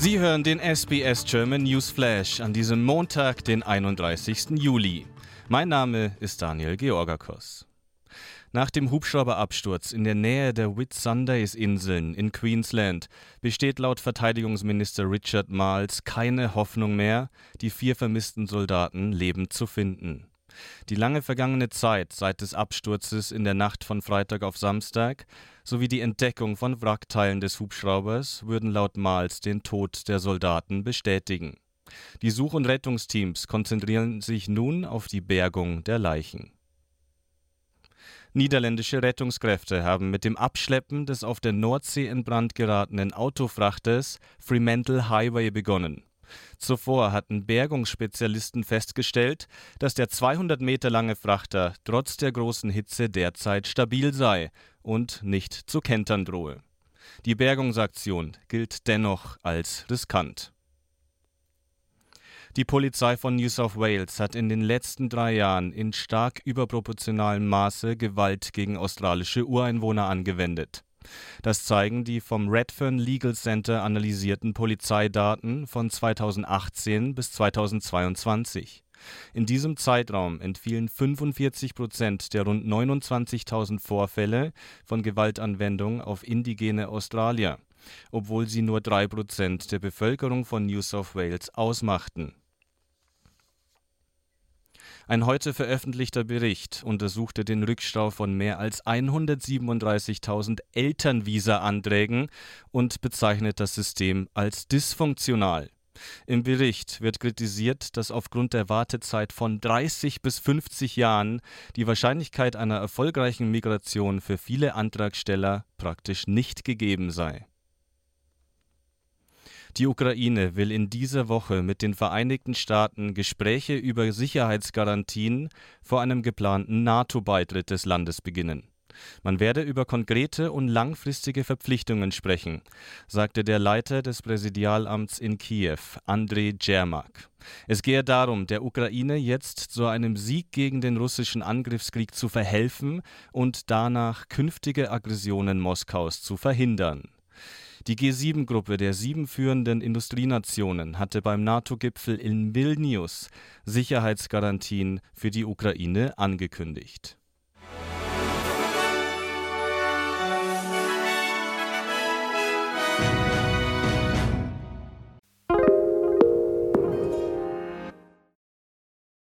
Sie hören den SBS German News Flash an diesem Montag, den 31. Juli. Mein Name ist Daniel Georgakos. Nach dem Hubschrauberabsturz in der Nähe der Whitsundays-Inseln in Queensland besteht laut Verteidigungsminister Richard Marles keine Hoffnung mehr, die vier vermissten Soldaten lebend zu finden. Die lange vergangene Zeit seit des Absturzes in der Nacht von Freitag auf Samstag sowie die Entdeckung von Wrackteilen des Hubschraubers würden laut Mals den Tod der Soldaten bestätigen. Die Such- und Rettungsteams konzentrieren sich nun auf die Bergung der Leichen. Niederländische Rettungskräfte haben mit dem Abschleppen des auf der Nordsee in Brand geratenen Autofrachters Fremantle Highway begonnen. Zuvor hatten Bergungsspezialisten festgestellt, dass der 200 Meter lange Frachter trotz der großen Hitze derzeit stabil sei und nicht zu kentern drohe. Die Bergungsaktion gilt dennoch als riskant. Die Polizei von New South Wales hat in den letzten drei Jahren in stark überproportionalem Maße Gewalt gegen australische Ureinwohner angewendet. Das zeigen die vom Redfern Legal Center analysierten Polizeidaten von 2018 bis 2022. In diesem Zeitraum entfielen 45 Prozent der rund 29.000 Vorfälle von Gewaltanwendung auf indigene Australier, obwohl sie nur drei Prozent der Bevölkerung von New South Wales ausmachten ein heute veröffentlichter Bericht untersuchte den Rückstau von mehr als 137.000 Elternvisa-Anträgen und bezeichnet das System als dysfunktional. Im Bericht wird kritisiert, dass aufgrund der Wartezeit von 30 bis 50 Jahren die Wahrscheinlichkeit einer erfolgreichen Migration für viele Antragsteller praktisch nicht gegeben sei die Ukraine will in dieser Woche mit den Vereinigten Staaten Gespräche über Sicherheitsgarantien vor einem geplanten NATO-Beitritt des Landes beginnen. Man werde über konkrete und langfristige Verpflichtungen sprechen, sagte der Leiter des Präsidialamts in Kiew, Andrei Djermak. Es gehe darum, der Ukraine jetzt zu einem Sieg gegen den russischen Angriffskrieg zu verhelfen und danach künftige Aggressionen Moskaus zu verhindern. Die G7-Gruppe der sieben führenden Industrienationen hatte beim NATO-Gipfel in Vilnius Sicherheitsgarantien für die Ukraine angekündigt